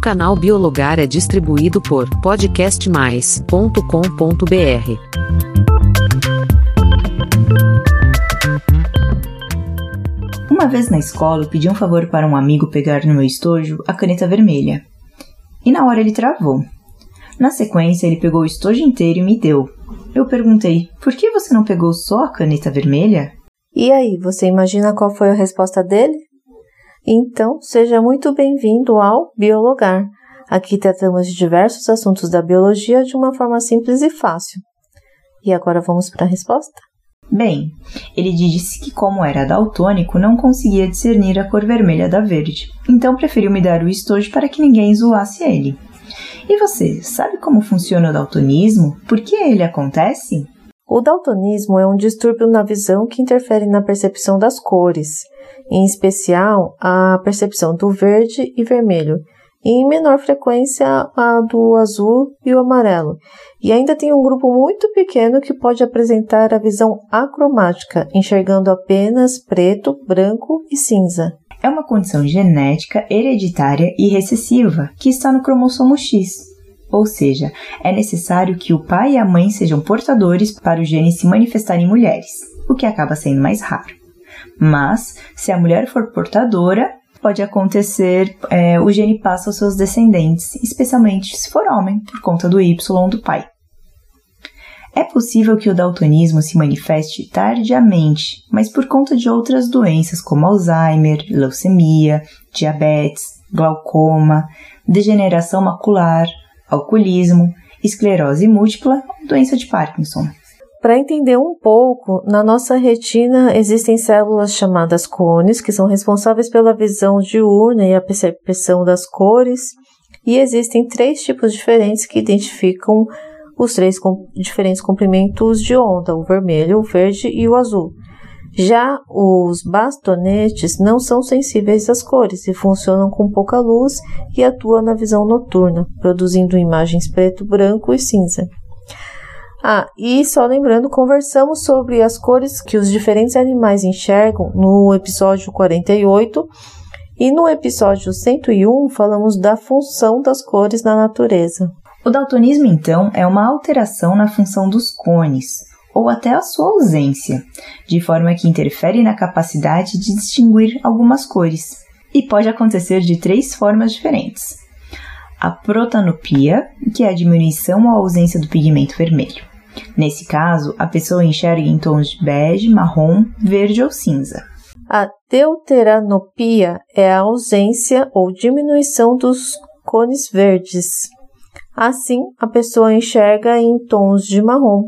canal Biologar é distribuído por podcastmais.com.br. Uma vez na escola, eu pedi um favor para um amigo pegar no meu estojo a caneta vermelha. E na hora ele travou. Na sequência, ele pegou o estojo inteiro e me deu. Eu perguntei: por que você não pegou só a caneta vermelha? E aí, você imagina qual foi a resposta dele? Então, seja muito bem-vindo ao Biologar. Aqui tratamos de diversos assuntos da biologia de uma forma simples e fácil. E agora vamos para a resposta? Bem, ele disse que, como era daltônico, não conseguia discernir a cor vermelha da verde, então preferiu me dar o estojo para que ninguém zoasse ele. E você, sabe como funciona o daltonismo? Por que ele acontece? O daltonismo é um distúrbio na visão que interfere na percepção das cores, em especial a percepção do verde e vermelho, e em menor frequência a do azul e o amarelo. E ainda tem um grupo muito pequeno que pode apresentar a visão acromática, enxergando apenas preto, branco e cinza. É uma condição genética, hereditária e recessiva que está no cromossomo X, ou seja, é necessário que o pai e a mãe sejam portadores para o gene se manifestar em mulheres, o que acaba sendo mais raro. Mas, se a mulher for portadora, pode acontecer, é, o gene passa aos seus descendentes, especialmente se for homem, por conta do Y do pai. É possível que o daltonismo se manifeste tardiamente, mas por conta de outras doenças como Alzheimer, leucemia, diabetes, glaucoma, degeneração macular, alcoolismo, esclerose múltipla ou doença de Parkinson. Para entender um pouco, na nossa retina existem células chamadas cones, que são responsáveis pela visão diurna e a percepção das cores, e existem três tipos diferentes que identificam os três com diferentes comprimentos de onda, o vermelho, o verde e o azul. Já os bastonetes não são sensíveis às cores e funcionam com pouca luz e atuam na visão noturna, produzindo imagens preto, branco e cinza. Ah, e só lembrando, conversamos sobre as cores que os diferentes animais enxergam no episódio 48 e no episódio 101 falamos da função das cores na natureza. O daltonismo, então, é uma alteração na função dos cones, ou até a sua ausência, de forma que interfere na capacidade de distinguir algumas cores, e pode acontecer de três formas diferentes. A protanopia, que é a diminuição ou ausência do pigmento vermelho. Nesse caso, a pessoa enxerga em tons de bege, marrom, verde ou cinza. A deuteranopia é a ausência ou diminuição dos cones verdes. Assim, a pessoa enxerga em tons de marrom,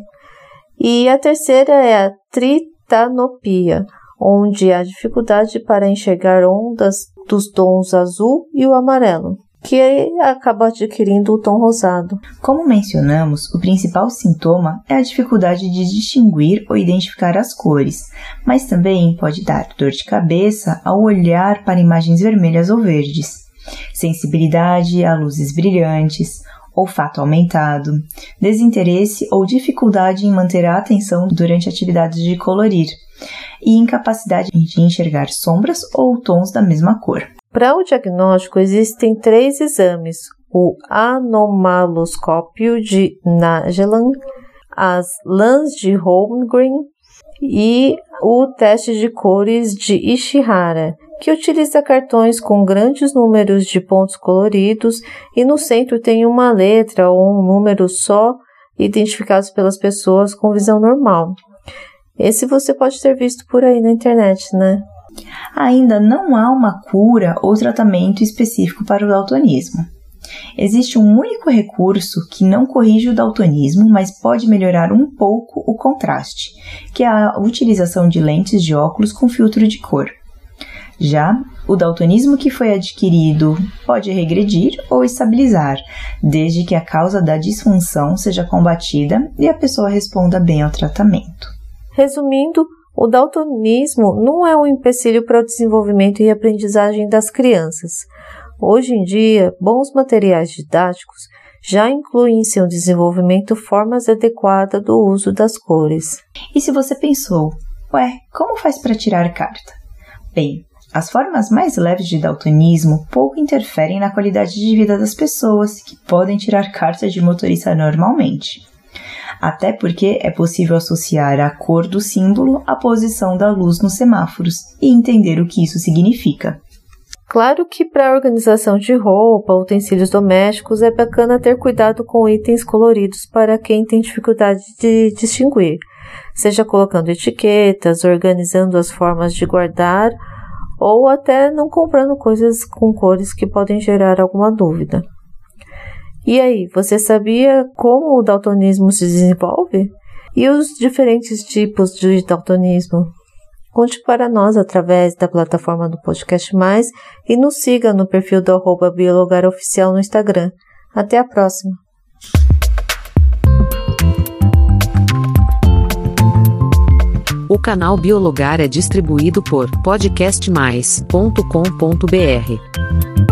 e a terceira é a tritanopia, onde há dificuldade para enxergar ondas dos tons azul e o amarelo, que acaba adquirindo o tom rosado. Como mencionamos, o principal sintoma é a dificuldade de distinguir ou identificar as cores, mas também pode dar dor de cabeça ao olhar para imagens vermelhas ou verdes, sensibilidade a luzes brilhantes, olfato aumentado, desinteresse ou dificuldade em manter a atenção durante atividades de colorir e incapacidade de enxergar sombras ou tons da mesma cor. Para o diagnóstico, existem três exames: o anomaloscópio de Nagelman, as lãs de Holmgren e o teste de cores de Ishihara, que utiliza cartões com grandes números de pontos coloridos e no centro tem uma letra ou um número só identificados pelas pessoas com visão normal. Esse você pode ter visto por aí na internet, né? Ainda não há uma cura ou tratamento específico para o daltonismo. Existe um único recurso que não corrige o daltonismo, mas pode melhorar um pouco o contraste, que é a utilização de lentes de óculos com filtro de cor. Já o daltonismo que foi adquirido pode regredir ou estabilizar, desde que a causa da disfunção seja combatida e a pessoa responda bem ao tratamento. Resumindo, o daltonismo não é um empecilho para o desenvolvimento e aprendizagem das crianças. Hoje em dia, bons materiais didáticos já incluem em seu desenvolvimento formas adequadas do uso das cores. E se você pensou, ué, como faz para tirar carta? Bem, As formas mais leves de daltonismo pouco interferem na qualidade de vida das pessoas que podem tirar carta de motorista normalmente. Até porque é possível associar a cor do símbolo à posição da luz nos semáforos e entender o que isso significa. Claro que para a organização de roupa, utensílios domésticos, é bacana ter cuidado com itens coloridos para quem tem dificuldade de distinguir, seja colocando etiquetas, organizando as formas de guardar ou até não comprando coisas com cores que podem gerar alguma dúvida. E aí, você sabia como o daltonismo se desenvolve? E os diferentes tipos de daltonismo? Conte para nós através da plataforma do Podcast Mais e nos siga no perfil do arroba Biologar Oficial no Instagram. Até a próxima! O canal Biologar é distribuído por podcastmais.com.br.